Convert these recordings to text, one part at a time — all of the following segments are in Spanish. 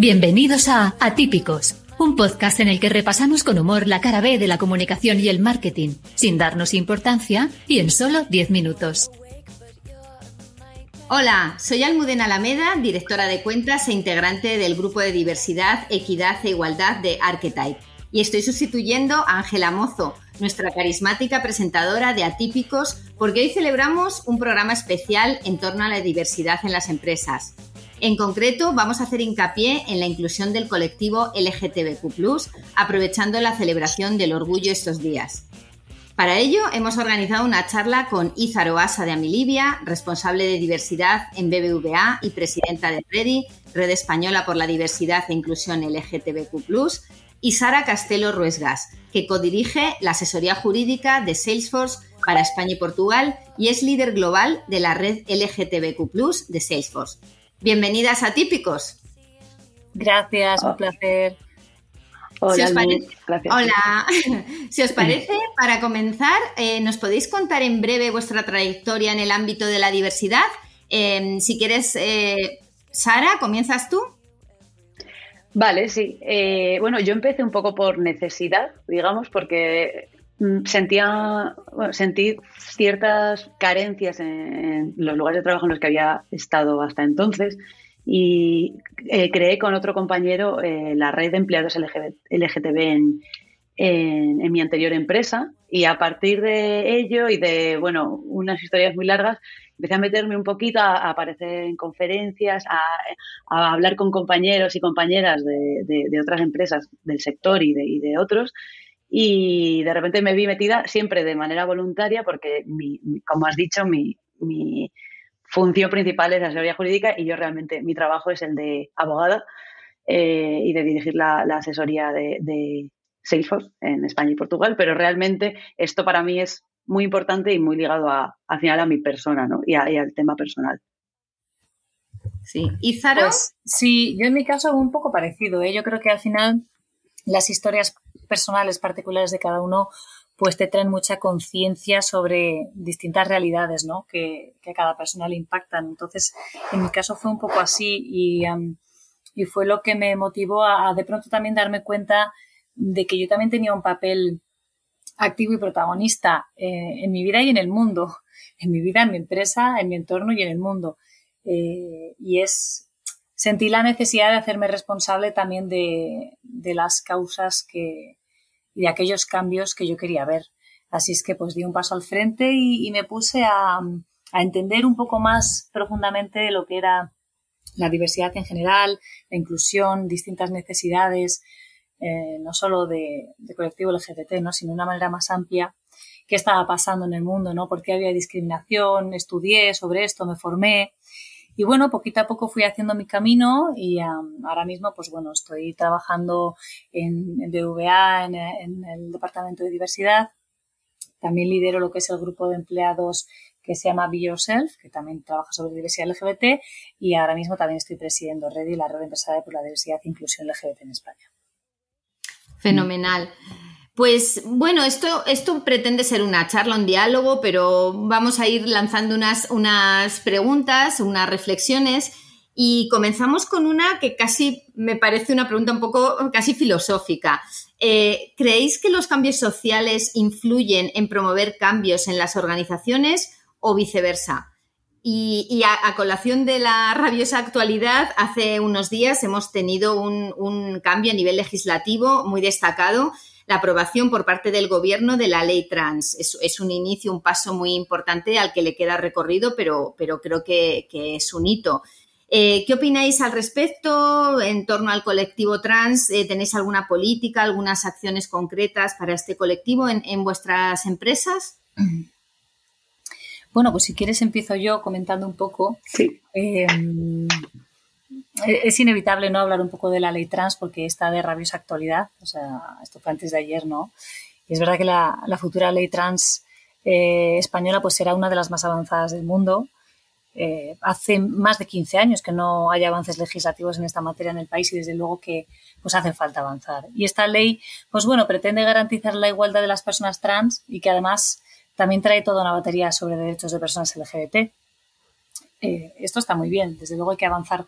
Bienvenidos a Atípicos, un podcast en el que repasamos con humor la cara B de la comunicación y el marketing, sin darnos importancia y en solo 10 minutos. Hola, soy Almudena Alameda, directora de cuentas e integrante del grupo de diversidad, equidad e igualdad de Archetype. Y estoy sustituyendo a Ángela Mozo, nuestra carismática presentadora de Atípicos, porque hoy celebramos un programa especial en torno a la diversidad en las empresas. En concreto, vamos a hacer hincapié en la inclusión del colectivo LGTBQ, aprovechando la celebración del orgullo estos días. Para ello, hemos organizado una charla con Izaro Asa de Amilibia, responsable de diversidad en BBVA y presidenta de REDI, Red Española por la Diversidad e Inclusión LGTBQ, y Sara Castelo Ruesgas, que codirige la asesoría jurídica de Salesforce para España y Portugal y es líder global de la red LGTBQ de Salesforce. Bienvenidas a Típicos. Gracias, un placer. Hola, si os parece, Hola. si os parece, para comenzar, eh, ¿nos podéis contar en breve vuestra trayectoria en el ámbito de la diversidad? Em, si quieres, eh, Sara, ¿comienzas tú? Vale, sí. Eh, bueno, yo empecé un poco por necesidad, digamos, porque mm, sentía, sentí ciertas carencias en, los lugares de trabajo en los que había estado hasta entonces y eh, creé con otro compañero eh, la red de empleados LGTB en, mi anterior empresa y a partir de ello y de, bueno, unas historias muy largas, empecé a meterme un poquito, a, aparecer en conferencias, a, hablar con compañeros y compañeras de, otras empresas del sector y de otros y de repente me vi metida siempre de manera voluntaria porque, como has dicho, mi, mi, función principal es la asesoría jurídica y yo realmente mi trabajo es el de abogada eh, y de dirigir la, asesoría de, Salesforce en España y Portugal, pero realmente esto para mí es muy importante y muy ligado a, al final a mi persona ¿no? y, al tema personal. Sí. ¿Y Zara? Pues, sí, yo en mi caso un poco parecido. ¿eh? Yo creo que al final las historias personales particulares de cada uno pues te traen mucha conciencia sobre distintas realidades ¿no? que, a cada persona le impactan. Entonces, en mi caso fue un poco así y, y fue lo que me motivó a, de pronto también darme cuenta de que yo también tenía un papel activo y protagonista eh, en mi vida y en el mundo, en mi vida, en mi empresa, en mi entorno y en el mundo. Eh, y es, sentí la necesidad de hacerme responsable también de, de las causas que, y de aquellos cambios que yo quería ver. Así es que pues di un paso al frente y, me puse a, a, entender un poco más profundamente lo que era la diversidad en general, la inclusión, distintas necesidades, eh, no solo de, de, colectivo LGBT, ¿no? sino de una manera más amplia, qué estaba pasando en el mundo, ¿no? por qué había discriminación, estudié sobre esto, me formé y bueno, poquito a poco fui haciendo mi camino y ahora mismo, pues bueno, estoy trabajando en, en BVA, en, el Departamento de Diversidad. También lidero lo que es el grupo de empleados que se llama Be Yourself, que también trabaja sobre diversidad LGBT. Y ahora mismo también estoy presidiendo Ready, la red empresarial por la diversidad e inclusión LGBT en España. Fenomenal. Pues bueno, esto, esto pretende ser una charla, un diálogo, pero vamos a ir lanzando unas, unas preguntas, unas reflexiones. Y comenzamos con una que casi me parece una pregunta un poco casi filosófica. Eh, ¿Creéis que los cambios sociales influyen en promover cambios en las organizaciones o viceversa? Y, a, colación de la rabiosa actualidad, hace unos días hemos tenido un, un cambio a nivel legislativo muy destacado la aprobación por parte del Gobierno de la ley trans. Es, un inicio, un paso muy importante al que le queda recorrido, pero, pero creo que, es un hito. Eh, ¿Qué opináis al respecto en torno al colectivo trans? Eh, ¿Tenéis alguna política, algunas acciones concretas para este colectivo en, vuestras empresas? Bueno, pues si quieres empiezo yo comentando un poco. Sí. Em, es inevitable no hablar un poco de la ley trans porque está de rabiosa actualidad. O sea, esto fue antes de ayer, ¿no? Es verdad que la, futura ley trans eh, española pues será una de las más avanzadas del mundo. Eh, hace más de 15 años que no hay avances legislativos en esta materia en el país y desde luego que pues hace falta avanzar. Y esta ley, pues bueno, pretende garantizar la igualdad de las personas trans y que además también trae toda una batería sobre derechos de personas LGBT. Eh, esto está muy bien, desde luego hay que avanzar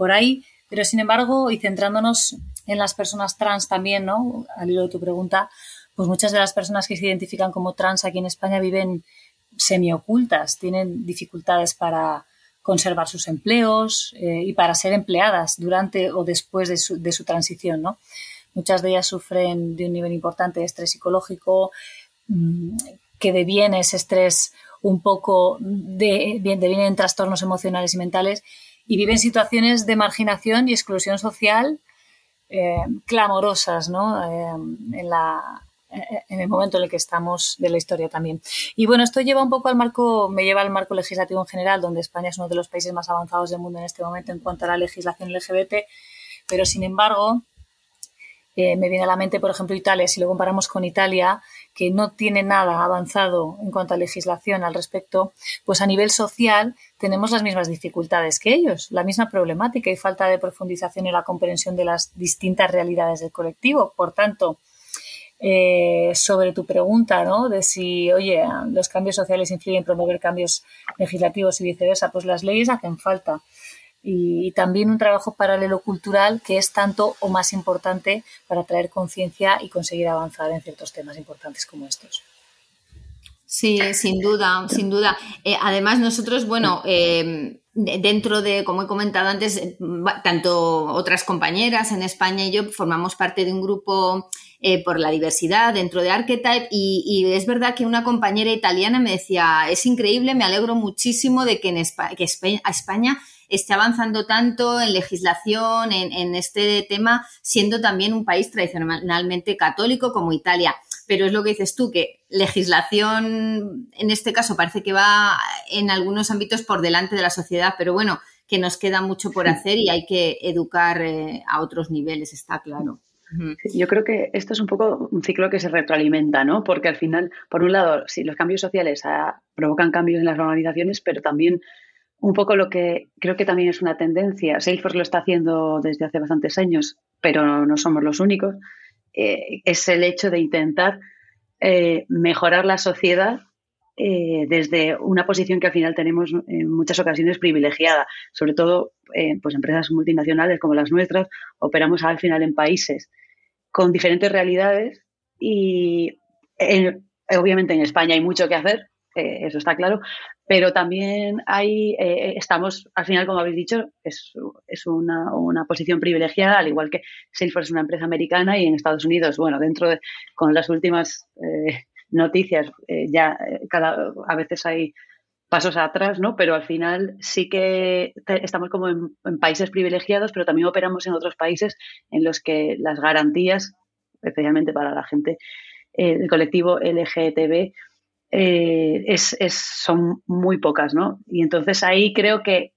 por ahí, Pero sin embargo, y centrándonos en las personas trans también, ¿no? Al hilo de tu pregunta, pues muchas de las personas que se identifican como trans aquí en España viven semiocultas, tienen dificultades para conservar sus empleos eh, y para ser empleadas durante o después de su, de su transición, ¿no? Muchas de ellas sufren de un nivel importante de estrés psicológico, mm, que deviene ese estrés un poco de, deviene en trastornos emocionales y mentales y viven situaciones de marginación y exclusión social eh, clamorosas ¿no? Eh, en, la, en el momento en el que estamos de la historia también. Y bueno, esto lleva un poco al marco, me lleva al marco legislativo en general, donde España es uno de los países más avanzados del mundo en este momento en cuanto a la legislación LGBT, pero sin embargo, eh, me viene a la mente, por ejemplo, Italia, si lo comparamos con Italia, que no tiene nada avanzado en cuanto a legislación al respecto, pues a nivel social tenemos las mismas dificultades que ellos, la misma problemática y falta de profundización en la comprensión de las distintas realidades del colectivo. Por tanto, eh, sobre tu pregunta, ¿no? De si, oye, los cambios sociales influyen en promover cambios legislativos y viceversa, pues las leyes hacen falta y también un trabajo paralelo cultural que es tanto o más importante para traer conciencia y conseguir avanzar en ciertos temas importantes como estos. Sí, sin duda, sin duda. Eh, además, nosotros, bueno, eh, dentro de, como he comentado antes, eh, tanto otras compañeras en España y yo formamos parte de un grupo por la diversidad dentro de Archetype y, es verdad que una compañera italiana me decía, es increíble, me alegro muchísimo de que, en que España esté avanzando tanto en legislación, en, este tema, siendo también un país tradicionalmente católico como Italia pero es lo que dices tú, que legislación en este caso parece que va en algunos ámbitos por delante de la sociedad, pero bueno, que nos queda mucho por hacer y hay que educar eh, a otros niveles, está claro. Yo creo que esto es un poco un ciclo que se retroalimenta, ¿no? Porque al final, por un lado, sí, los cambios sociales ah, provocan cambios en las organizaciones, pero también un poco lo que creo que también es una tendencia. Salesforce lo está haciendo desde hace bastantes años, pero no somos los únicos. Eh, es el hecho de intentar eh, mejorar la sociedad eh, desde una posición que al final tenemos en muchas ocasiones privilegiada, sobre todo pues empresas multinacionales como las nuestras, operamos al final en países con diferentes realidades y obviamente en España hay mucho que hacer, eso está claro, pero también hay, eh, estamos, al final, como habéis dicho, es, es una, una, posición privilegiada, al igual que Salesforce es una empresa americana y en Estados Unidos, bueno, dentro de, con las últimas eh, noticias, eh, ya cada, a veces hay pasos atrás, ¿no? Pero al final sí que estamos como en, en, países privilegiados, pero también operamos en otros países en los que las garantías, especialmente para la gente, el colectivo LGTB, eh, es, son muy pocas, ¿no? Y entonces ahí creo que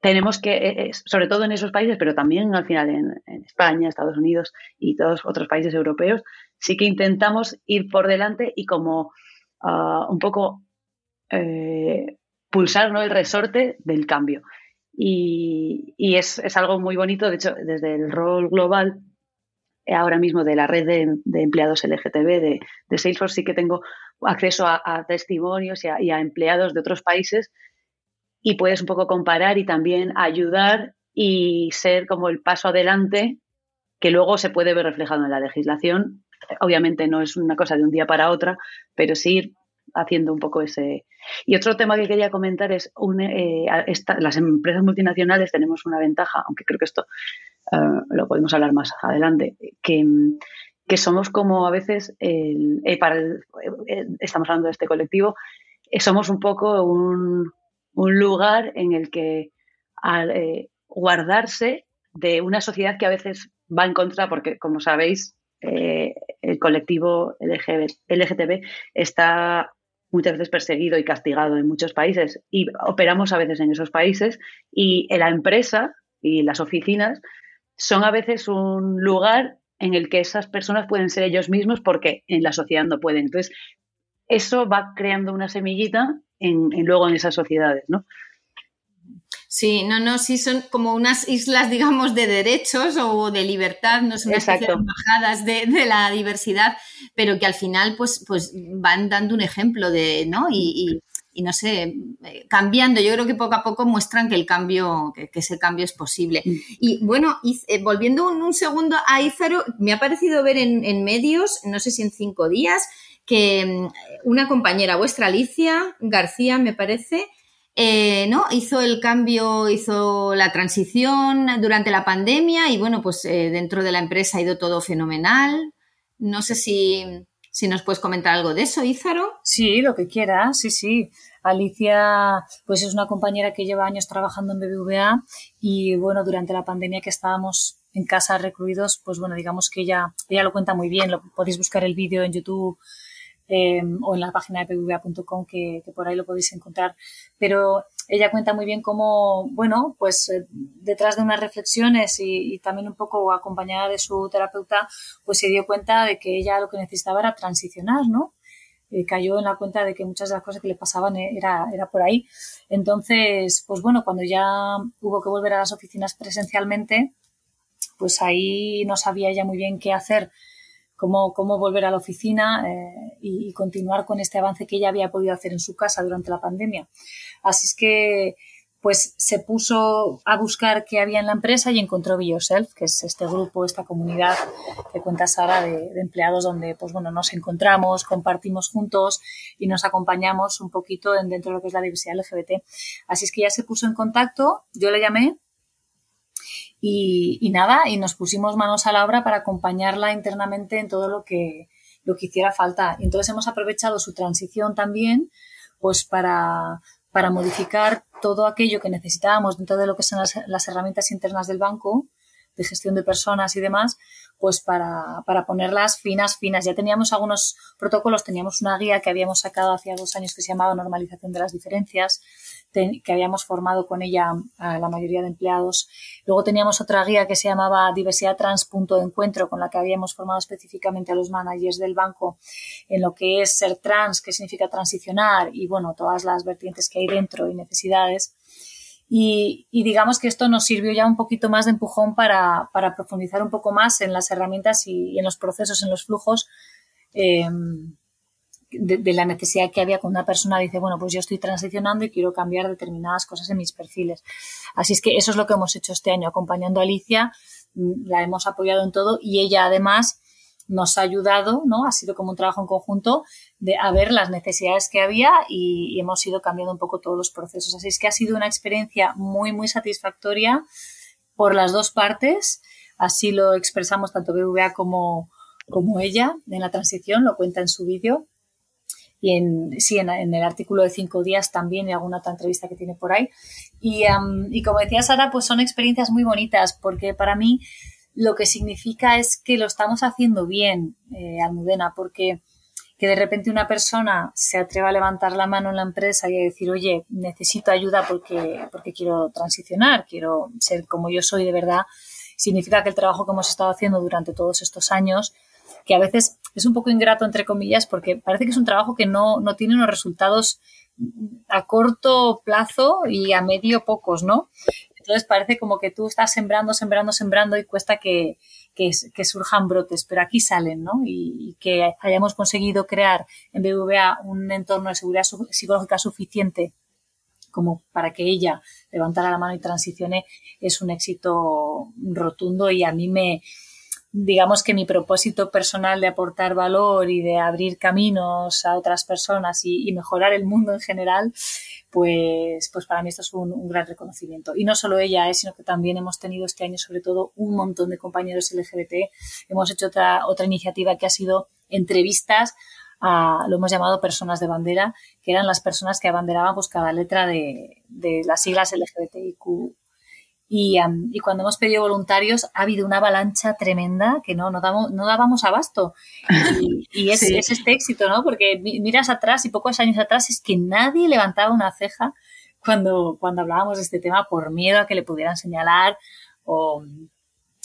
tenemos que, eh, sobre todo en esos países, pero también al final en, España, Estados Unidos y todos otros países europeos, sí que intentamos ir por delante y como ah, un poco eh, pulsar ¿no? el resorte del cambio. Y, es, algo muy bonito, de hecho, desde el rol global ahora mismo de la red de, empleados LGTB de, Salesforce sí que tengo acceso a, testimonios y a, empleados de otros países y puedes un poco comparar y también ayudar y ser como el paso adelante que luego se puede ver reflejado en la legislación. Obviamente no es una cosa de un día para otra, pero sí ir haciendo un poco ese. Y otro tema que quería comentar es un, eh, las empresas multinacionales tenemos una ventaja, aunque creo que esto eh, lo podemos hablar más adelante, que, somos como a veces, el, eh, para estamos hablando de este colectivo, somos un poco un, lugar en el que al guardarse de una sociedad que a veces va en contra, porque como sabéis, el colectivo LGTB está muchas veces perseguido y castigado en muchos países y operamos a veces en esos países y la empresa y las oficinas son a veces un lugar en el que esas personas pueden ser ellos mismos porque en la sociedad no pueden. Entonces, eso va creando una semillita en, luego en esas sociedades, ¿no? Sí, no, no, sí son como unas islas, digamos, de derechos o de libertad, no son unas embajadas de, la diversidad, pero que al final pues, pues van dando un ejemplo de, ¿no? Y, y no sé, eh, cambiando. Yo creo que poco a poco muestran que el cambio, que, ese cambio es posible. Mm. Y bueno, eh, volviendo un, segundo a Ízaro, me ha parecido ver en, medios, no sé si en cinco días, que mm, una compañera vuestra, Alicia García, me parece, eh, ¿no? Hizo el cambio, hizo la transición durante la pandemia y bueno, pues dentro de la empresa ha ido todo fenomenal. No sé si, si nos puedes comentar algo de eso, Ízaro. Sí, lo que quieras, sí, sí. Alicia, pues es una compañera que lleva años trabajando en BBVA y bueno, durante la pandemia que estábamos en casa recluidos, pues bueno, digamos que ella, ella lo cuenta muy bien, lo podéis buscar el vídeo en YouTube em, o en la página de bbva.com que, que, por ahí lo podéis encontrar. Pero ella cuenta muy bien cómo, bueno, pues eh, detrás de unas reflexiones y, también un poco acompañada de su terapeuta, pues se dio cuenta de que ella lo que necesitaba era transicionar, ¿no? Eh, cayó en la cuenta de que muchas de las cosas que le pasaban eh, era, era por ahí. Entonces, pues bueno, cuando ya hubo que volver a las oficinas presencialmente, pues ahí no sabía ella muy bien qué hacer cómo, cómo volver a la oficina eh, y, continuar con este avance que ella había podido hacer en su casa durante la pandemia. Así es que pues se puso a buscar qué había en la empresa y encontró Be Yourself, que es este grupo, esta comunidad que cuenta Sara de, de, empleados donde pues bueno, nos encontramos, compartimos juntos y nos acompañamos un poquito dentro de lo que es la diversidad LGBT. Así es que ya se puso en contacto, yo le llamé y, nada, y nos pusimos manos a la obra para acompañarla internamente en todo lo que, lo que hiciera falta. Y entonces hemos aprovechado su transición también, pues para, para modificar todo aquello que necesitábamos dentro de lo que son las, las herramientas internas del banco, de gestión de personas y demás, pues para, para, ponerlas finas, finas. Ya teníamos algunos protocolos, teníamos una guía que habíamos sacado hacía dos años que se llamaba Normalización de las Diferencias, que habíamos formado con ella a la mayoría de empleados. Luego teníamos otra guía que se llamaba Diversidad Trans Punto de Encuentro, con la que habíamos formado específicamente a los managers del banco en lo que es ser trans, qué significa transicionar y, bueno, todas las vertientes que hay dentro y necesidades. Y, digamos que esto nos sirvió ya un poquito más de empujón para, profundizar un poco más en las herramientas y, en los procesos, en los flujos. Eh, de, la necesidad que había cuando una persona dice, bueno, pues yo estoy transicionando y quiero cambiar determinadas cosas en mis perfiles. Así es que eso es lo que hemos hecho este año, acompañando a Alicia, mm, la hemos apoyado en todo y ella además nos ha ayudado, ¿no? Ha sido como un trabajo en conjunto de a ver las necesidades que había y, hemos ido cambiando un poco todos los procesos. Así es que ha sido una experiencia muy, muy satisfactoria por las dos partes. Así lo expresamos tanto BVA como, como ella en la transición, lo cuenta en su vídeo y en, sí, en, el artículo de cinco días también y alguna otra entrevista que tiene por ahí. Y, y como decía Sara, pues son experiencias muy bonitas porque para mí lo que significa es que lo estamos haciendo bien, eh, Almudena, porque que de repente una persona se atreva a levantar la mano en la empresa y a decir, oye, necesito ayuda porque, porque quiero transicionar, quiero ser como yo soy de verdad, significa que el trabajo que hemos estado haciendo durante todos estos años que a veces es un poco ingrato, entre comillas, porque parece que es un trabajo que no, no tiene unos resultados a corto plazo y a medio pocos, ¿no? Entonces parece como que tú estás sembrando, sembrando, sembrando y cuesta que, que, surjan brotes, pero aquí salen, ¿no? Y, que hayamos conseguido crear en BBVA un entorno de seguridad psicológica suficiente como para que ella levantara la mano y transicione es un éxito rotundo y a mí me, digamos que mi propósito personal de aportar valor y de abrir caminos a otras personas y, mejorar el mundo en general, pues, pues para mí esto es un, gran reconocimiento. Y no solo ella, eh, sino que también hemos tenido este año sobre todo un montón de compañeros LGBT. Hemos hecho otra, otra iniciativa que ha sido entrevistas a, lo hemos llamado personas de bandera, que eran las personas que abanderaban pues cada letra de, de las siglas LGBTIQ y, y, cuando hemos pedido voluntarios ha habido una avalancha tremenda que no, no, damos, no dábamos abasto. Y, es, es, este éxito, ¿no? Porque miras atrás y pocos años atrás es que nadie levantaba una ceja cuando, cuando hablábamos de este tema por miedo a que le pudieran señalar o,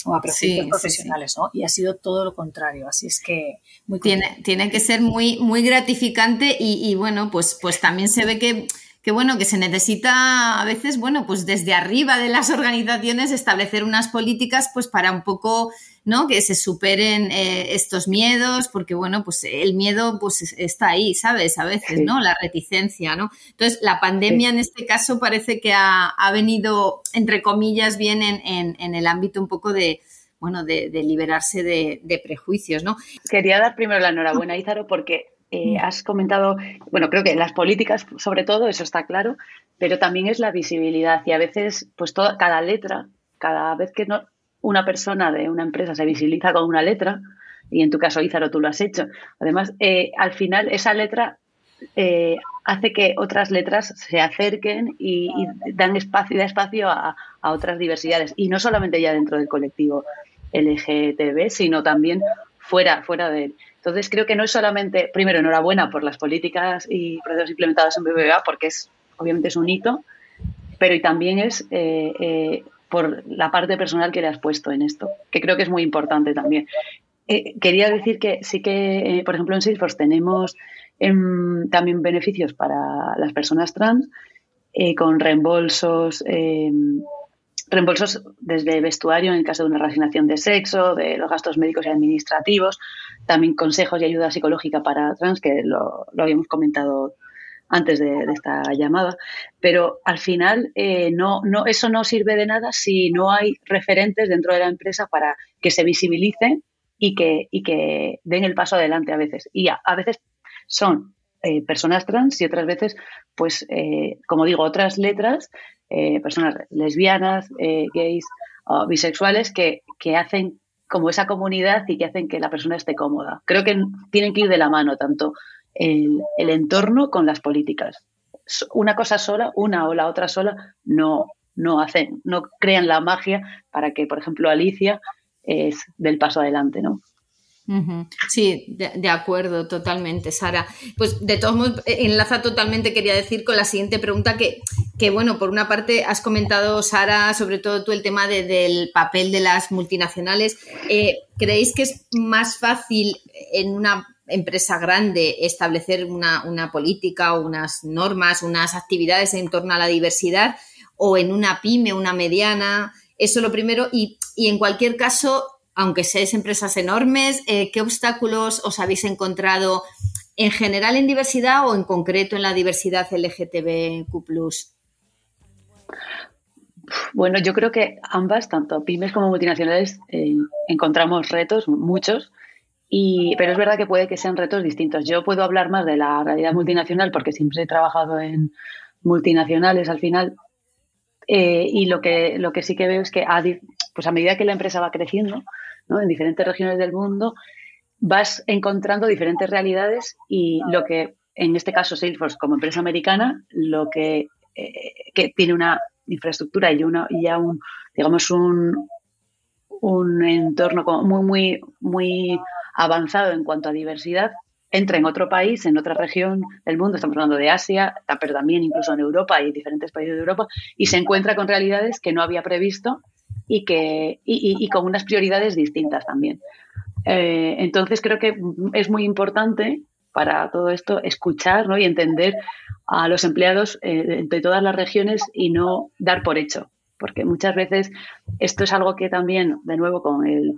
o a prejuicios profesionales, ¿no? Y ha sido todo lo contrario, así es que muy tiene, tiene que ser muy, muy gratificante y, y, bueno, pues, pues también se ve que que bueno, que se necesita a veces, bueno, pues desde arriba de las organizaciones establecer unas políticas pues para un poco, ¿no? Que se superen eh, estos miedos, porque bueno, pues el miedo pues está ahí, ¿sabes? A veces, ¿no? La reticencia, ¿no? Entonces, la pandemia en este caso parece que ha, venido, entre comillas, bien en, en, el ámbito un poco de, bueno, de, liberarse de, de, prejuicios, ¿no? Quería dar primero la enhorabuena, Ízaro, porque eh, mm. has comentado, bueno, creo que las políticas, sobre todo, eso está claro, pero también es la visibilidad y a veces, pues toda, cada letra, cada vez que no, una persona de una empresa se visibiliza con una letra, y en tu caso, Ízaro, tú lo has hecho, además, eh, al final esa letra eh, hace que otras letras se acerquen y, dan espacio, da espacio a, a, otras diversidades, y no solamente ya dentro del colectivo LGTB, sino también fuera, fuera de él. Entonces creo que no es solamente, primero, enhorabuena por las políticas y procesos implementados en BBVA, porque es obviamente es un hito, pero y también es eh, eh, por la parte personal que le has puesto en esto, que creo que es muy importante también. Eh, quería decir que sí que, por ejemplo, en Salesforce tenemos em, también beneficios para las personas trans con reembolsos em, reembolsos desde vestuario en caso de una reasignación de sexo, de los gastos médicos y administrativos, también consejos y ayuda psicológica para trans, que lo, habíamos comentado antes de, esta llamada, pero al final eh, no, no, eso no sirve de nada si no hay referentes dentro de la empresa para que se visibilicen y que, y que den el paso adelante a veces. Y a, veces son eh, personas trans y otras veces, pues, eh, como digo, otras letras eh, personas lesbianas, eh, gays bisexuales que, hacen como esa comunidad y que hacen que la persona esté cómoda. Creo que tienen que ir de la mano tanto el, entorno con las políticas. Una cosa sola, una o la otra sola, no, no hacen, no crean la magia para que, por ejemplo, Alicia es del paso adelante, ¿no? Sí, de, acuerdo, totalmente, Sara. Pues de todos modos, eh, enlaza totalmente, quería decir, con la siguiente pregunta que, que bueno, por una parte has comentado, Sara, sobre todo tú el tema del papel de las multinacionales. Eh, ¿Creéis que es más fácil en una empresa grande establecer una, una política o unas normas, unas actividades en torno a la diversidad o en una pyme, una mediana? Eso lo primero. Y, y en cualquier caso, aunque seáis empresas enormes, eh, ¿qué obstáculos os habéis encontrado en general en diversidad o en concreto en la diversidad LGTBQ? Bueno, yo creo que ambas, tanto pymes como multinacionales, eh, encontramos retos, muchos, y, pero es verdad que puede que sean retos distintos. Yo puedo hablar más de la realidad multinacional porque siempre he trabajado en multinacionales al final, eh, y lo que, lo que sí que veo es que a, pues a medida que la empresa va creciendo, en diferentes regiones del mundo, vas encontrando diferentes realidades y lo que, en este caso Salesforce como empresa americana, lo que, eh, tiene una infraestructura y, una, ya un, digamos, un, un entorno muy, muy, muy avanzado en cuanto a diversidad, entra en otro país, en otra región del mundo, estamos hablando de Asia, pero también incluso en Europa y diferentes países de Europa, y se encuentra con realidades que no había previsto y, que, y, con unas prioridades distintas también. Eh, entonces creo que es muy importante para todo esto escuchar y entender a los empleados eh, de todas las regiones y no dar por hecho, porque muchas veces esto es algo que también, de nuevo, con el,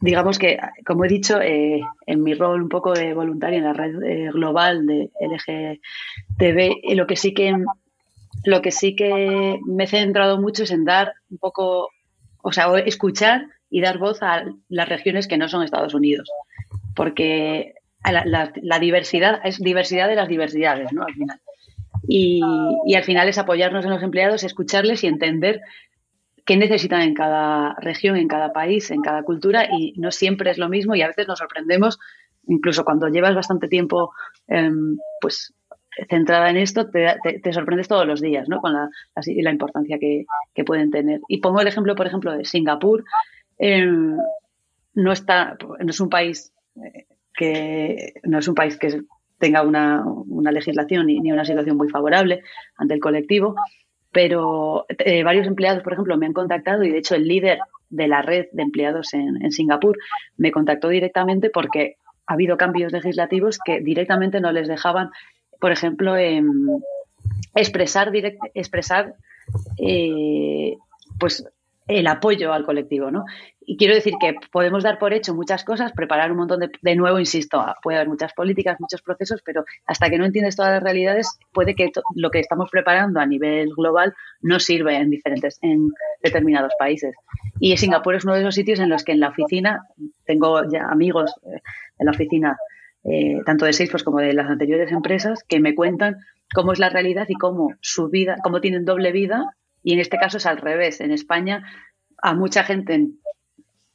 digamos que, como he dicho, eh, en mi rol un poco de voluntaria en la red global de LGTB, lo que sí que lo que sí que me he centrado mucho es en dar un poco, o sea, escuchar y dar voz a las regiones que no son Estados Unidos. Porque la, diversidad es diversidad de las diversidades, ¿no? Al final. Y, y, al final es apoyarnos en los empleados, escucharles y entender qué necesitan en cada región, en cada país, en cada cultura y no siempre es lo mismo y a veces nos sorprendemos, incluso cuando llevas bastante tiempo em, pues centrada en esto, te, sorprendes todos los días, ¿no? Con la, la, importancia que, pueden tener. Y pongo el ejemplo, por ejemplo, de Singapur. Em, no está, no es un país eh, que no es un país que tenga una, legislación ni, una situación muy favorable ante el colectivo, pero eh, varios empleados, por ejemplo, me han contactado y de hecho el líder de la red de empleados en, en Singapur me contactó directamente porque ha habido cambios legislativos que directamente no les dejaban por ejemplo, em, expresar, expresar eh, pues el apoyo al colectivo, ¿no? Y quiero decir que podemos dar por hecho muchas cosas, preparar un montón de, de nuevo, insisto, puede haber muchas políticas, muchos procesos, pero hasta que no entiendes todas las realidades, puede que lo que estamos preparando a nivel global no sirva en diferentes, en determinados países. Y Singapur es uno de esos sitios en los que en la oficina, tengo amigos eh, en la oficina, eh, tanto de Salesforce como de las anteriores empresas, que me cuentan cómo es la realidad y cómo su vida, cómo tienen doble vida y en este caso es al revés. En España, a mucha gente,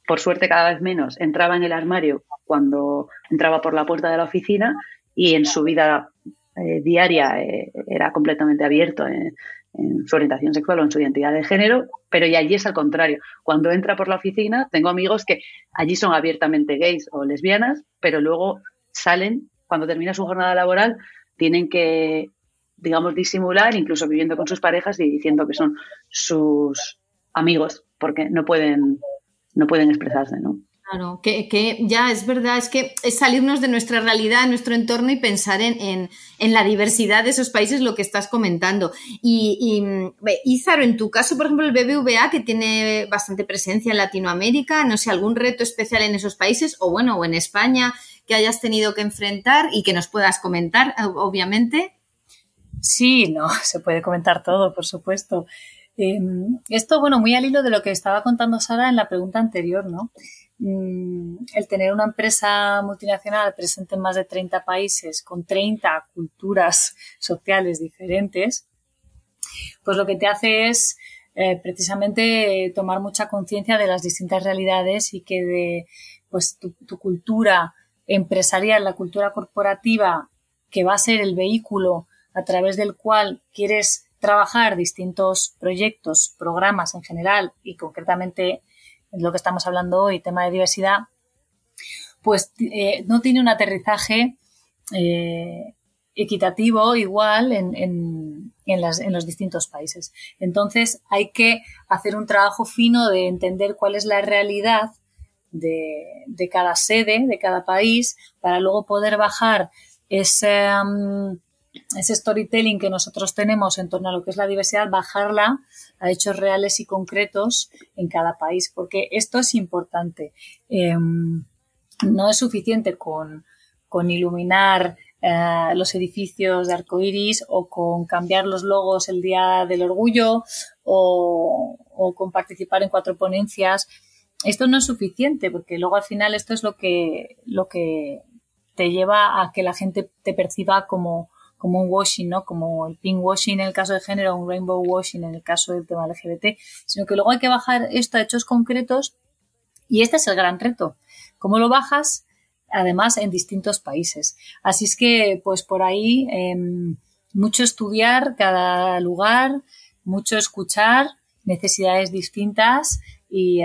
por suerte cada vez menos, entraba en el armario cuando entraba por la puerta de la oficina y en su vida eh, diaria eh, era completamente abierto en, su orientación sexual o en su identidad de género, pero y allí es al contrario. Cuando entra por la oficina, tengo amigos que allí son abiertamente gays o lesbianas, pero luego salen, cuando termina su jornada laboral, tienen que digamos, disimular, incluso viviendo con sus parejas y diciendo que son sus amigos, porque no pueden, no pueden expresarse, ¿no? Claro, que, ya es verdad, es que es salirnos de nuestra realidad, nuestro entorno y pensar en, la diversidad de esos países, lo que estás comentando. Y, y Izaro, en tu caso, por ejemplo, el BBVA, que tiene bastante presencia en Latinoamérica, no sé, algún reto especial en esos países, o bueno, o en España, que hayas tenido que enfrentar y que nos puedas comentar, obviamente. Sí, no, se puede comentar todo, por supuesto. Em, esto, bueno, muy al hilo de lo que estaba contando Sara en la pregunta anterior, ¿no? Mm, el tener una empresa multinacional presente en más de 30 países, con 30 culturas sociales diferentes, pues lo que te hace es eh, precisamente tomar mucha conciencia de las distintas realidades y que de pues tu, tu cultura empresarial, la cultura corporativa, que va a ser el vehículo a través del cual quieres trabajar distintos proyectos, programas en general y concretamente en lo que estamos hablando hoy, tema de diversidad, pues eh, no tiene un aterrizaje eh, equitativo igual en, en, en, los distintos países. Entonces hay que hacer un trabajo fino de entender cuál es la realidad de, de cada sede, de cada país, para luego poder bajar ese, mm, ese storytelling que nosotros tenemos en torno a lo que es la diversidad, bajarla a hechos reales y concretos en cada país, porque esto es importante. Em, no es suficiente con, iluminar eh, los edificios de arcoiris o con cambiar los logos el día del orgullo o con participar en cuatro ponencias. Esto no es suficiente porque luego al final esto es lo que, lo que te lleva a que la gente te perciba como, como un washing, ¿no? Como el pink washing en el caso de género, un rainbow washing en el caso del tema LGBT, sino que luego hay que bajar esto a hechos concretos y este es el gran reto. ¿Cómo lo bajas? Además, en distintos países. Así es que, pues por ahí, em, mucho estudiar cada lugar, mucho escuchar, necesidades distintas y,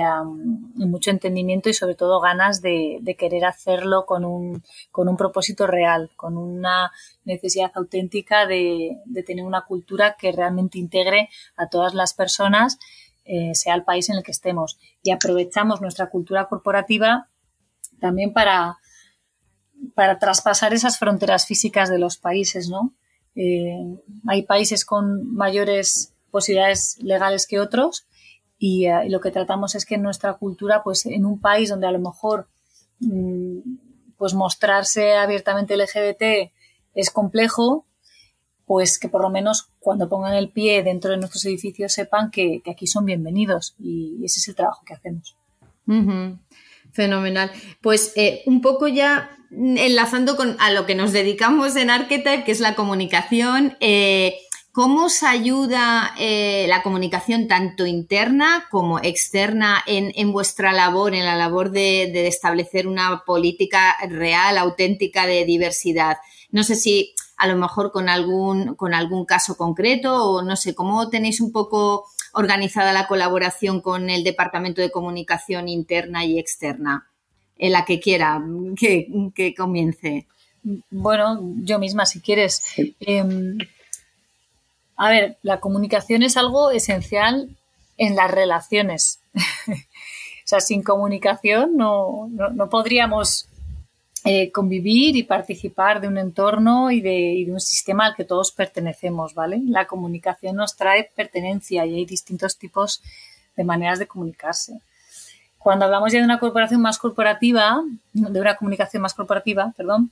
mucho entendimiento y sobre todo ganas de, querer hacerlo con un, con un propósito real, con una necesidad auténtica de, tener una cultura que realmente integre a todas las personas, eh, sea el país en el que estemos. Y aprovechamos nuestra cultura corporativa también para, para traspasar esas fronteras físicas de los países, ¿no? Eh, hay países con mayores posibilidades legales que otros y, lo que tratamos es que en nuestra cultura, pues en un país donde a lo mejor mm, pues mostrarse abiertamente LGBT es complejo, pues que por lo menos cuando pongan el pie dentro de nuestros edificios sepan que, aquí son bienvenidos y ese es el trabajo que hacemos. Fenomenal. Pues eh, un poco ya enlazando con a lo que nos dedicamos en Archetype, que es la comunicación. Eh, ¿Cómo os ayuda eh, la comunicación tanto interna como externa en, vuestra labor, en la labor de, establecer una política real, auténtica de diversidad? No sé si a lo mejor con algún, con algún caso concreto o no sé, ¿cómo tenéis un poco organizada la colaboración con el Departamento de Comunicación interna y externa? En la que quiera que, comience. Bueno, yo misma, si quieres. Em, a ver, la comunicación es algo esencial en las relaciones. o sea, sin comunicación no, podríamos eh, convivir y participar de un entorno y de, un sistema al que todos pertenecemos, ¿vale? La comunicación nos trae pertenencia y hay distintos tipos de maneras de comunicarse. Cuando hablamos ya de una corporación más corporativa, de una comunicación más corporativa, perdón,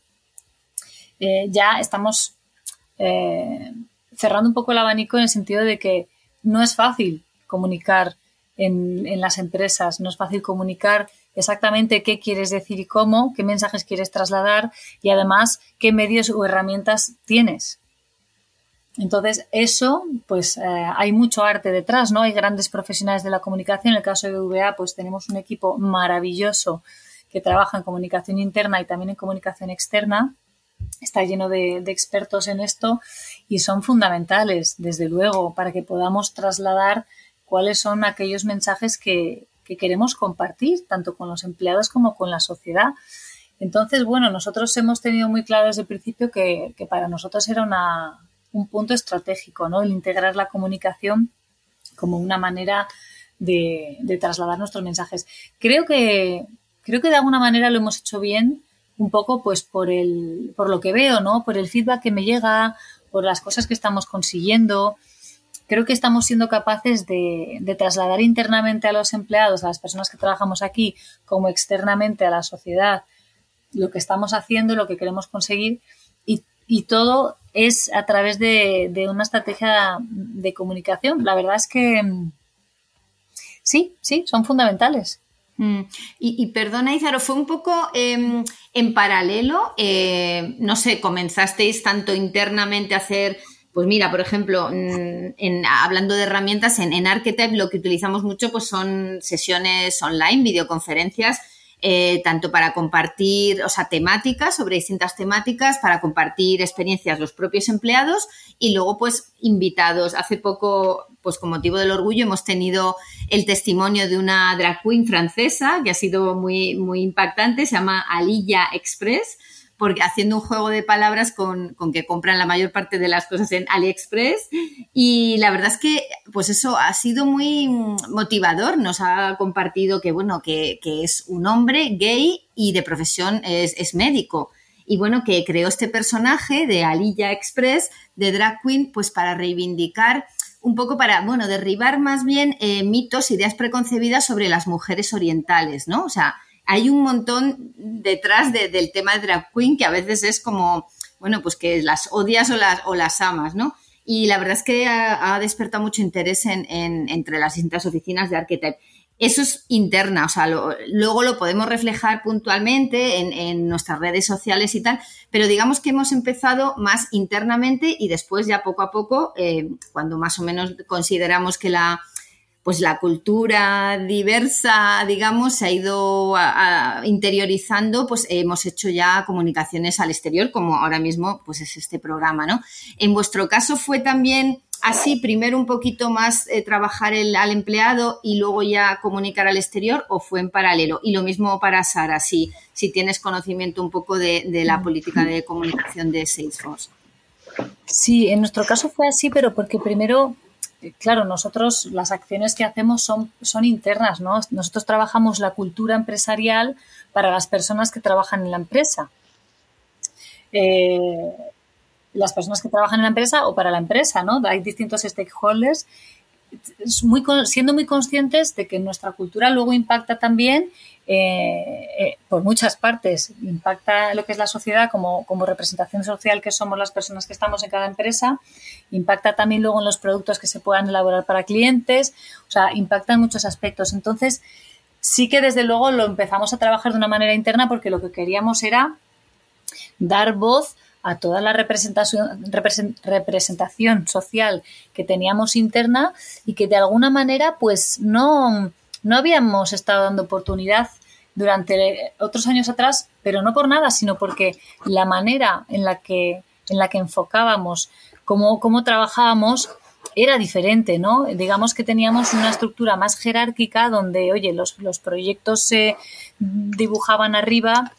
eh, ya estamos eh, cerrando un poco el abanico en el sentido de que no es fácil comunicar en, las empresas, no es fácil comunicar exactamente qué quieres decir y cómo, qué mensajes quieres trasladar y además qué medios o herramientas tienes. Entonces, eso, pues eh, hay mucho arte detrás, ¿no? Hay grandes profesionales de la comunicación. En el caso de VA, pues tenemos un equipo maravilloso que trabaja en comunicación interna y también en comunicación externa. Está lleno de expertos en esto y son fundamentales, desde luego, para que podamos trasladar cuáles son aquellos mensajes que, que queremos compartir, tanto con los empleados como con la sociedad. Entonces, bueno, nosotros hemos tenido muy claro desde el principio que, para nosotros era una, un punto estratégico, ¿no? El integrar la comunicación como una manera de, trasladar nuestros mensajes. Creo que, creo que de alguna manera lo hemos hecho bien, un poco pues por el, por lo que veo, ¿no? Por el feedback que me llega, por las cosas que estamos consiguiendo creo que estamos siendo capaces de, trasladar internamente a los empleados, a las personas que trabajamos aquí, como externamente a la sociedad, lo que estamos haciendo, lo que queremos conseguir y, todo es a través de, una estrategia de comunicación. La verdad es que sí, sí, son fundamentales. Mm. Y, perdona, Izaro, fue un poco em, en paralelo, eh, no sé, comenzasteis tanto internamente a hacer pues mira, por ejemplo, mm, en, hablando de herramientas, en, en Archetype lo que utilizamos mucho pues son sesiones online, videoconferencias, eh, tanto para compartir, o sea, temáticas sobre distintas temáticas, para compartir experiencias los propios empleados y luego pues invitados. Hace poco, pues con motivo del orgullo, hemos tenido el testimonio de una drag queen francesa que ha sido muy, muy impactante, se llama Alilla Express porque haciendo un juego de palabras con, que compran la mayor parte de las cosas en AliExpress. Y la verdad es que pues eso ha sido muy motivador, nos ha compartido que bueno, que, es un hombre gay y de profesión es, médico. Y bueno, que creó este personaje de Alilla Express, de Drag Queen, pues para reivindicar un poco para, bueno, derribar más bien eh, mitos, ideas preconcebidas sobre las mujeres orientales, ¿no? O sea, hay un montón detrás del tema de drag queen que a veces es como, bueno, pues que las odias o las, o las amas, ¿no? Y la verdad es que ha, despertado mucho interés en, entre las distintas oficinas de Archetype. Eso es interna, o sea, luego lo podemos reflejar puntualmente en, nuestras redes sociales y tal, pero digamos que hemos empezado más internamente y después ya poco a poco, eh, cuando más o menos consideramos que la, pues la cultura diversa, digamos, se ha ido interiorizando, pues hemos hecho ya comunicaciones al exterior, como ahora mismo pues es este programa, ¿no? En vuestro caso fue también así, primero un poquito más eh, trabajar al empleado y luego ya comunicar al exterior o fue en paralelo. Y lo mismo para Sara, si, si tienes conocimiento un poco de, la política de comunicación de Salesforce. Sí, en nuestro caso fue así, pero porque primero claro, nosotros las acciones que hacemos son, son internas, ¿no? Nosotros trabajamos la cultura empresarial para las personas que trabajan en la empresa. Eh, las personas que trabajan en la empresa o para la empresa, ¿no? Hay distintos stakeholders siendo muy conscientes de que nuestra cultura luego impacta también eh, eh, por muchas partes. Impacta lo que es la sociedad como, como, representación social que somos las personas que estamos en cada empresa. Impacta también luego en los productos que se puedan elaborar para clientes. O sea, impacta en muchos aspectos. Entonces, sí que desde luego lo empezamos a trabajar de una manera interna porque lo que queríamos era dar voz a toda la representación, representación social que teníamos interna y que de alguna manera pues no, no habíamos estado dando oportunidad durante otros años atrás, pero no por nada, sino porque la manera en la que, en la que enfocábamos, cómo, cómo trabajábamos, era diferente, ¿no? Digamos que teníamos una estructura más jerárquica donde, oye, los, los proyectos se dibujaban arriba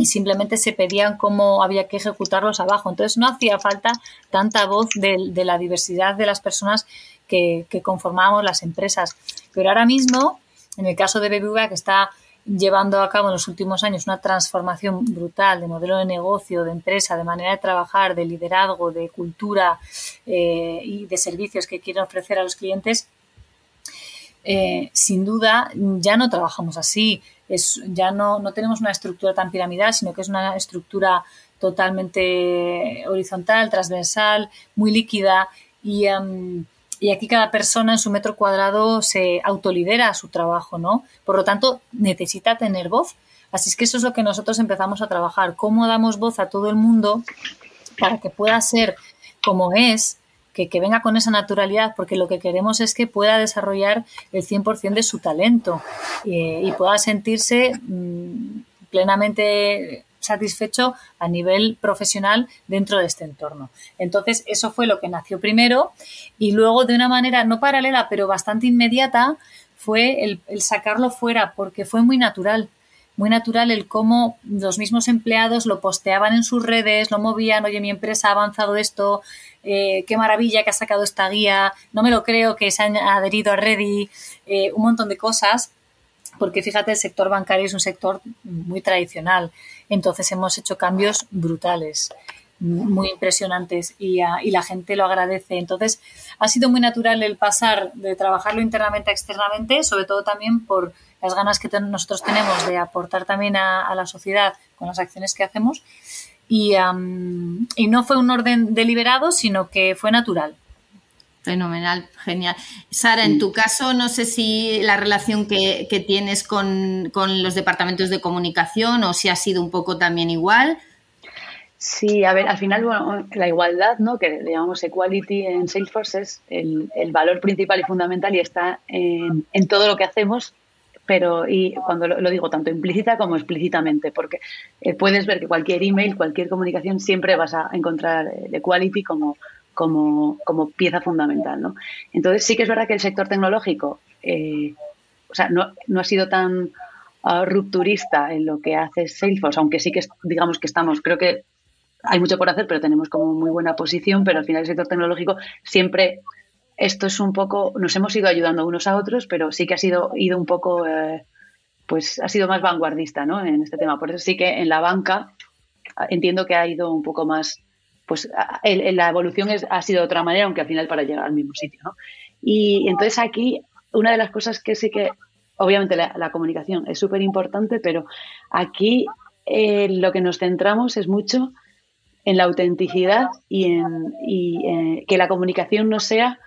y simplemente se pedían cómo había que ejecutarlos abajo. Entonces no hacía falta tanta voz de, la diversidad de las personas que, conformábamos las empresas. Pero ahora mismo, en el caso de BBVA, que está llevando a cabo en los últimos años una transformación brutal de modelo de negocio, de empresa, de manera de trabajar, de liderazgo, de cultura eh, y de servicios que quieren ofrecer a los clientes, eh, sin duda ya no trabajamos así. Es, ya no, no tenemos una estructura tan piramidal, sino que es una estructura totalmente horizontal, transversal, muy líquida y, em, y aquí cada persona en su metro cuadrado se autolidera su trabajo, ¿no? Por lo tanto, necesita tener voz. Así es que eso es lo que nosotros empezamos a trabajar, cómo damos voz a todo el mundo para que pueda ser como es, que, venga con esa naturalidad, porque lo que queremos es que pueda desarrollar el 100% de su talento eh, y pueda sentirse mm, plenamente satisfecho a nivel profesional dentro de este entorno. Entonces, eso fue lo que nació primero y luego de una manera no paralela, pero bastante inmediata, fue el, sacarlo fuera porque fue muy natural muy natural el cómo los mismos empleados lo posteaban en sus redes, lo movían, oye, mi empresa ha avanzado esto, eh, qué maravilla que ha sacado esta guía, no me lo creo que se han adherido a Ready, eh, un montón de cosas, porque fíjate, el sector bancario es un sector muy tradicional. Entonces hemos hecho cambios brutales, muy impresionantes y, y, la gente lo agradece. Entonces ha sido muy natural el pasar de trabajarlo internamente a externamente, sobre todo también por las ganas que nosotros tenemos de aportar también a, la sociedad con las acciones que hacemos. Y, y no fue un orden deliberado, sino que fue natural. Fenomenal, genial. Sara, en tu caso, no sé si la relación que, tienes con, los departamentos de comunicación o si ha sido un poco también igual. Sí, a ver, al final, bueno, la igualdad, ¿no? Que llamamos equality en Salesforce es el, valor principal y fundamental y está en, todo lo que hacemos, pero y cuando lo, digo tanto implícita como explícitamente, porque eh, puedes ver que cualquier email, cualquier comunicación, siempre vas a encontrar el equality como como, como pieza fundamental. ¿no? Entonces sí que es verdad que el sector tecnológico eh, o sea, no, no, ha sido tan ah, rupturista en lo que hace Salesforce, aunque sí que digamos que estamos, creo que hay mucho por hacer, pero tenemos como muy buena posición, pero al final el sector tecnológico siempre esto es un poco, nos hemos ido ayudando unos a otros, pero sí que ha sido ido un poco, eh, pues ha sido más vanguardista, ¿no? En este tema. Por eso sí que en la banca entiendo que ha ido un poco más pues la evolución es, ha sido de otra manera, aunque al final para llegar al mismo sitio. ¿no? Y entonces aquí una de las cosas que sí que, obviamente la, comunicación es súper importante, pero aquí eh, lo que nos centramos es mucho en la autenticidad y en eh, que la comunicación no sea,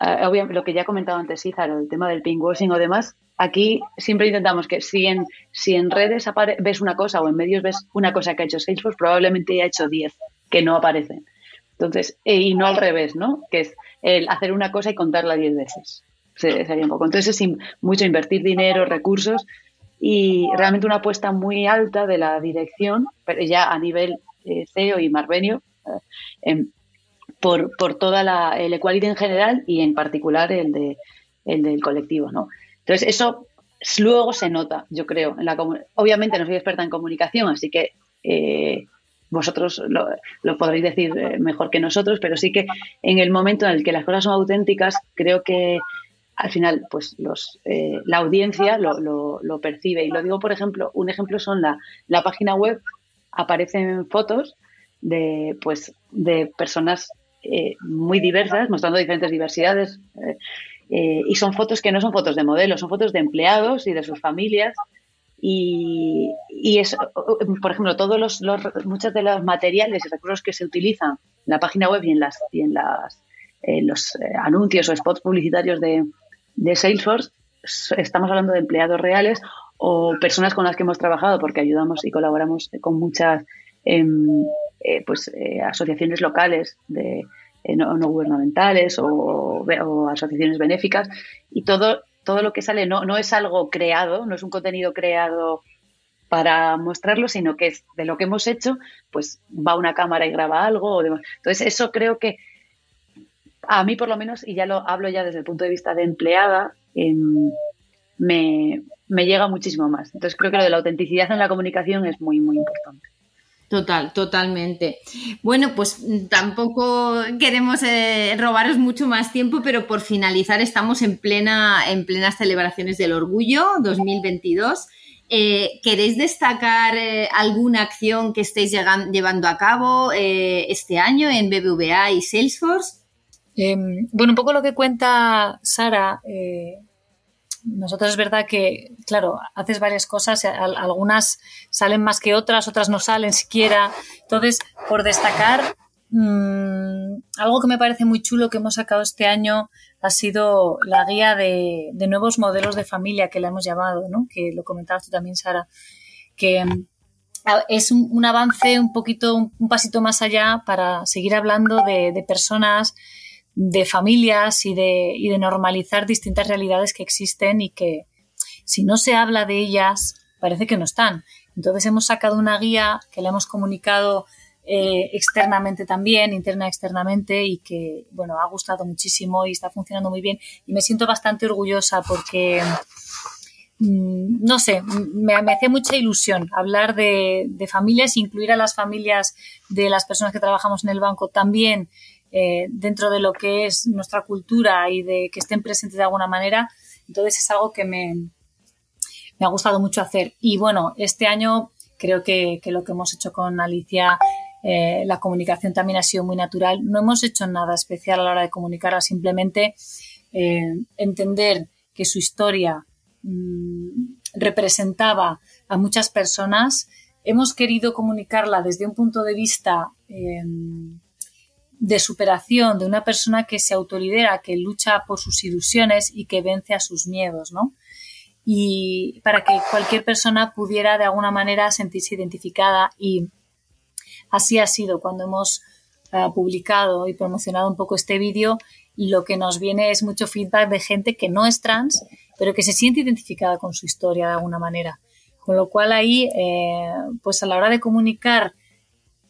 uh, obviamente, lo que ya he comentado antes, Izar, el tema del pinkwashing o demás, aquí siempre intentamos que si en, si en redes ves una cosa o en medios ves una cosa que ha hecho Salesforce, probablemente haya hecho 10 que no aparecen. Entonces, e, y no al revés, ¿no? Que es el hacer una cosa y contarla diez veces. Sería un poco. Entonces, es mucho invertir dinero, recursos y realmente una apuesta muy alta de la dirección, pero ya a nivel eh, CEO y Marvenio, eh, por, por toda la, el equality en general y en particular el, de, el del colectivo, ¿no? Entonces, eso luego se nota, yo creo. Obviamente no soy experta en comunicación, así que eh, vosotros lo, podréis decir eh, mejor que nosotros, pero sí que en el momento en el que las cosas son auténticas, creo que al final, pues los, eh, la audiencia lo, lo, percibe. Y lo digo, por ejemplo, un ejemplo son la, la página web, aparecen fotos de, pues, de personas eh, muy diversas, mostrando diferentes diversidades. y son fotos que no son fotos de modelos, son fotos de empleados y de sus familias y, y eso, por ejemplo, todos los, muchos de los materiales y recursos que se utilizan en la página web y en las y en las los eh, anuncios o spots publicitarios de, de Salesforce, estamos hablando de empleados reales o personas con las que hemos trabajado porque ayudamos y colaboramos con muchas em, eh, pues eh, asociaciones locales de no, gubernamentales o, o, asociaciones benéficas y todo todo lo que sale no, no es algo creado, no es un contenido creado para mostrarlo, sino que es de lo que hemos hecho, pues va una cámara y graba algo o demás. Entonces, eso creo que a mí por lo menos, y ya lo hablo ya desde el punto de vista de empleada, em, me, me llega muchísimo más. Entonces, creo que lo de la autenticidad en la comunicación es muy, muy importante. Total, totalmente. Bueno, pues tampoco queremos eh, robaros mucho más tiempo, pero por finalizar estamos en plena en plenas celebraciones del orgullo 2022 Eh, ¿Queréis destacar eh, alguna acción que estéis llevando a cabo este año en BBVA y Salesforce? Em, bueno, un poco lo que cuenta Sara. Nosotros es verdad que, claro, haces varias cosas, algunas salen más que otras, otras no salen siquiera. Entonces, por destacar, mm, algo que me parece muy chulo que hemos sacado este año ha sido la guía de, nuevos modelos de familia que la hemos llamado, ¿no? que lo comentabas tú también, Sara, que mm, es un, avance un poquito, un, pasito más allá para seguir hablando de, personas, de familias y de, y de normalizar distintas realidades que existen y que si no se habla de ellas, parece que no están. Entonces hemos sacado una guía que la hemos comunicado eh, externamente también, interna externamente, y que, bueno, ha gustado muchísimo y está funcionando muy bien. Y me siento bastante orgullosa porque, mm, no sé, me, me hace mucha ilusión hablar de, familias, incluir a las familias de las personas que trabajamos en el banco también eh, dentro de lo que es nuestra cultura y de que estén presentes de alguna manera. Entonces es algo que me, ha gustado mucho hacer. Y bueno, este año creo que, lo que hemos hecho con Alicia eh, la comunicación también ha sido muy natural. No hemos hecho nada especial a la hora de comunicarla, simplemente eh, entender que su historia mm, representaba a muchas personas. Hemos querido comunicarla desde un punto de vista de superación de una persona que se autolidera, que lucha por sus ilusiones y que vence a sus miedos, ¿no? Y para que cualquier persona pudiera de alguna manera sentirse identificada y Así ha sido cuando hemos eh, publicado y promocionado un poco este vídeo. Lo que nos viene es mucho feedback de gente que no es trans, pero que se siente identificada con su historia de alguna manera. Con lo cual ahí, eh, pues a la hora de comunicar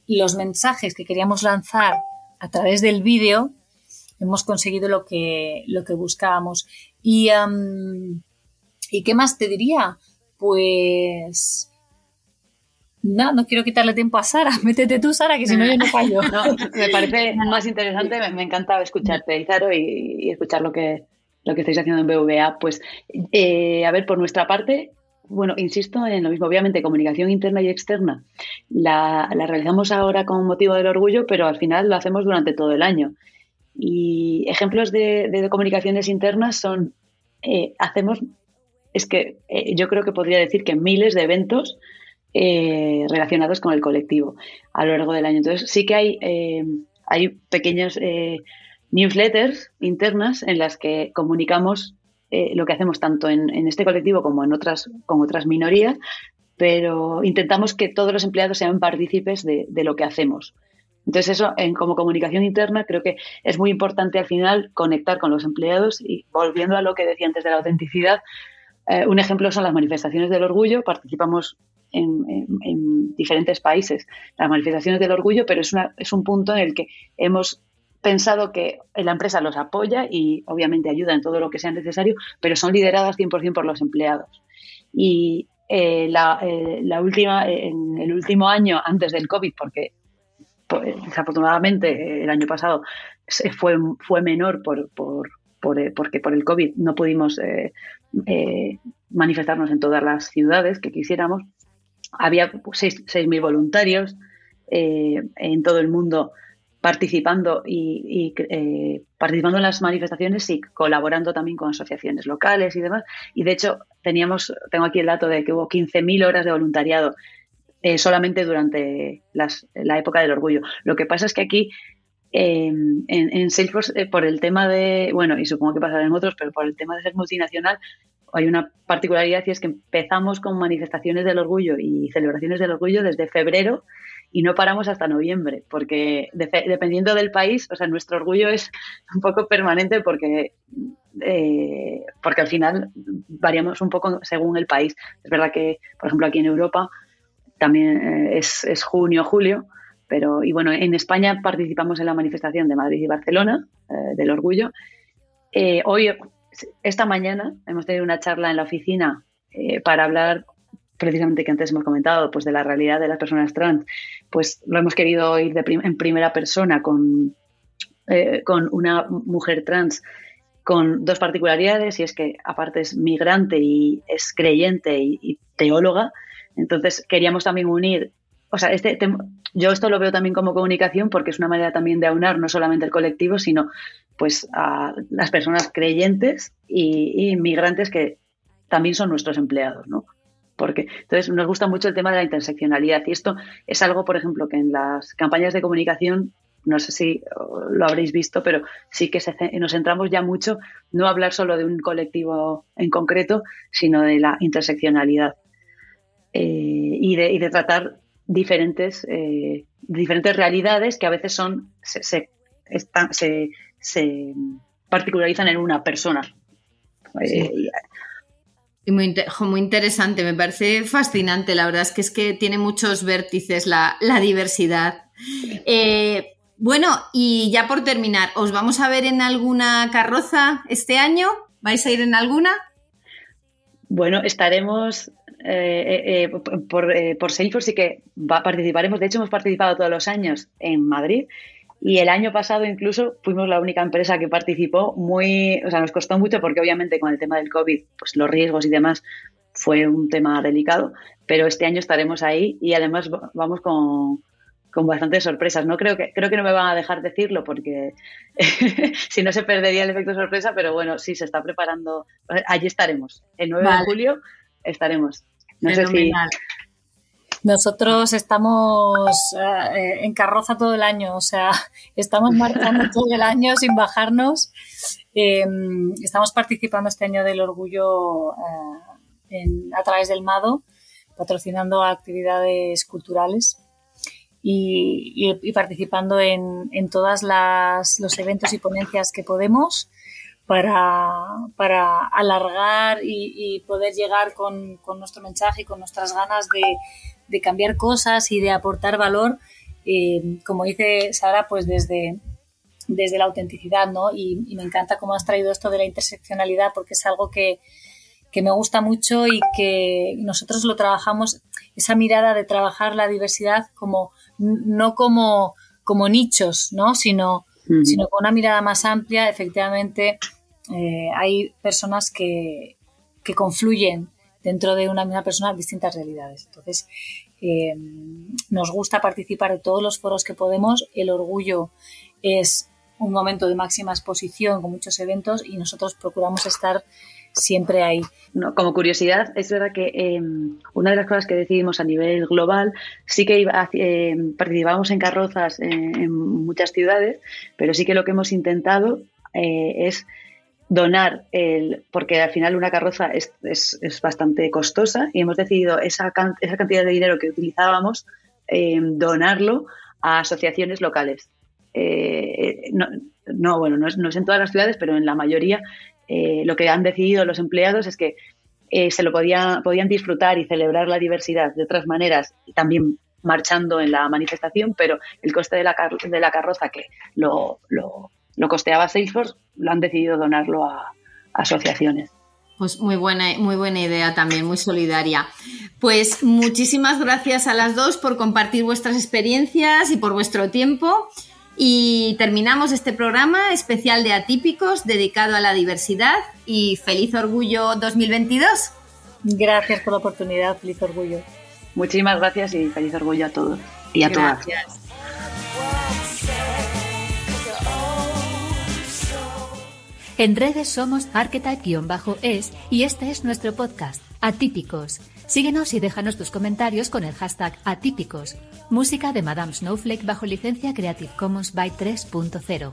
los mensajes que queríamos lanzar a través del vídeo, hemos conseguido lo que, lo que buscábamos. Y, ¿Y qué más te diría? Pues no, no quiero quitarle tiempo a Sara. Métete tú, Sara, que si no yo no fallo. me parece más interesante, me, encanta escucharte, Izaro, y, y, escuchar lo que, lo que estáis haciendo en BVA. Pues, eh, a ver, por nuestra parte, bueno, insisto en lo mismo, obviamente, comunicación interna y externa la, realizamos ahora con motivo del orgullo, pero al final lo hacemos durante todo el año. Y ejemplos de, comunicaciones internas son, eh, hacemos, es que eh, yo creo que podría decir que miles de eventos eh, relacionados con el colectivo a lo largo del año. Entonces, sí que hay, hay pequeños newsletters internas en las que comunicamos lo que hacemos tanto en, este colectivo como en otras, con otras minorías, pero intentamos que todos los empleados sean partícipes de, lo que hacemos. Entonces eso, en, como comunicación interna, creo que es muy importante al final conectar con los empleados y volviendo a lo que decía antes de la autenticidad, un ejemplo son las manifestaciones del orgullo. Participamos en, diferentes países las manifestaciones del orgullo, pero es, una, es un punto en el que hemos pensado que la empresa los apoya y obviamente ayuda en todo lo que sea necesario, pero son lideradas 100% por los empleados. Y eh, la, eh, última, en el último año antes del COVID, porque pues, desafortunadamente el año pasado fue, fue menor por, por, por, eh, porque por el COVID no pudimos manifestarnos en todas las ciudades que quisiéramos, había 6.000 voluntarios eh, en todo el mundo participando y, eh, participando en las manifestaciones y colaborando también con asociaciones locales y demás. Y de hecho, teníamos, tengo aquí el dato de que hubo 15.000 horas de voluntariado eh, solamente durante la época del orgullo. Lo que pasa es que aquí en, en, Salesforce, por el tema de, bueno, y supongo que pasará en otros, pero por el tema de ser multinacional, hay una particularidad y es que empezamos con manifestaciones del orgullo y celebraciones del orgullo desde febrero y no paramos hasta noviembre, porque dependiendo del país, o sea, nuestro orgullo es un poco permanente porque, eh, porque al final variamos un poco según el país. Es verdad que, por ejemplo, aquí en Europa también eh, es, es junio, julio, pero y bueno, en España participamos en la manifestación de Madrid y Barcelona eh, del orgullo. hoy esta mañana hemos tenido una charla en la oficina para hablar precisamente que antes hemos comentado, pues de la realidad de las personas trans, pues lo hemos querido oír en primera persona con, eh, con una mujer trans con dos particularidades y es que aparte es migrante y es creyente y, teóloga, entonces queríamos también unir, o sea, este yo esto lo veo también como comunicación porque es una manera también de aunar no solamente el colectivo, sino pues a las personas creyentes y, y migrantes que también son nuestros empleados, ¿no? Porque entonces nos gusta mucho el tema de la interseccionalidad y esto es algo, por ejemplo, que en las campañas de comunicación no sé si lo habréis visto, pero sí que nos centramos ya mucho no hablar solo de un colectivo en concreto, sino de la interseccionalidad eh, y, de, tratar diferentes, eh, diferentes realidades que a veces son se, se, se, particularizan en una persona. Eh, muy, muy, interesante, me parece fascinante. La verdad es que es que tiene muchos vértices la, la diversidad. Eh, bueno, y ya por terminar, ¿os vamos a ver en alguna carroza este año? ¿Vais a ir en alguna? Bueno, estaremos eh, eh, por, por Salesforce sí que participaremos. De hecho, hemos participado todos los años en Madrid y el año pasado incluso fuimos la única empresa que participó muy, o sea, nos costó mucho porque obviamente con el tema del COVID, pues los riesgos y demás fue un tema delicado, pero este año estaremos ahí y además vamos con, con bastantes sorpresas. No creo que creo que no me van a dejar decirlo porque si no se perdería el efecto sorpresa, pero bueno, sí se está preparando. Allí estaremos. El 9 de julio estaremos. No sé si nosotros estamos eh, en carroza todo el año, o sea, estamos marchando todo el año sin bajarnos. Em, estamos participando este año del orgullo eh, a través del MADO, patrocinando actividades culturales y, participando en, en todos los eventos y ponencias que podemos para, para alargar y, poder llegar con, con, nuestro mensaje y con nuestras ganas de, de cambiar cosas y de aportar valor, eh, como dice Sara, pues desde, desde la autenticidad, ¿no? Y, me encanta cómo has traído esto de la interseccionalidad porque es algo que, que me gusta mucho y que nosotros lo trabajamos, esa mirada de trabajar la diversidad como no como, como nichos, ¿no? Sino, sino con una mirada más amplia, efectivamente, eh, hay personas que, que, confluyen dentro de una misma persona distintas realidades. Entonces, eh, nos gusta participar de todos los foros que podemos. El orgullo es un momento de máxima exposición con muchos eventos y nosotros procuramos estar siempre ahí. No, como curiosidad, es verdad que em, una de las cosas que decidimos a nivel global, sí que iba, eh, en carrozas en, muchas ciudades, pero sí que lo que hemos intentado eh, es donar, el, porque al final una carroza es, es, bastante costosa y hemos decidido esa, esa cantidad de dinero que utilizábamos, em, donarlo a asociaciones locales. Eh, no, no, bueno, no es, no es, en todas las ciudades, pero en la mayoría eh, lo que han decidido los empleados es que eh, se lo podía, podían disfrutar y celebrar la diversidad de otras maneras y también marchando en la manifestación, pero el coste de la, de la carroza que lo, lo, costeaba Salesforce lo han decidido donarlo a, asociaciones. Pues muy buena, muy buena idea también, muy solidaria. Pues muchísimas gracias a las dos por compartir vuestras experiencias y por vuestro tiempo. Y terminamos este programa especial de Atípicos dedicado a la diversidad y feliz orgullo 2022. Gracias por la oportunidad, feliz orgullo. Muchísimas gracias y feliz orgullo a todos y a gracias. todas. En redes somos archetype-es y este es nuestro podcast, Atípicos Síguenos y déjanos tus comentarios con el hashtag atípicos. Música de Madame Snowflake bajo licencia Creative Commons by 3.0.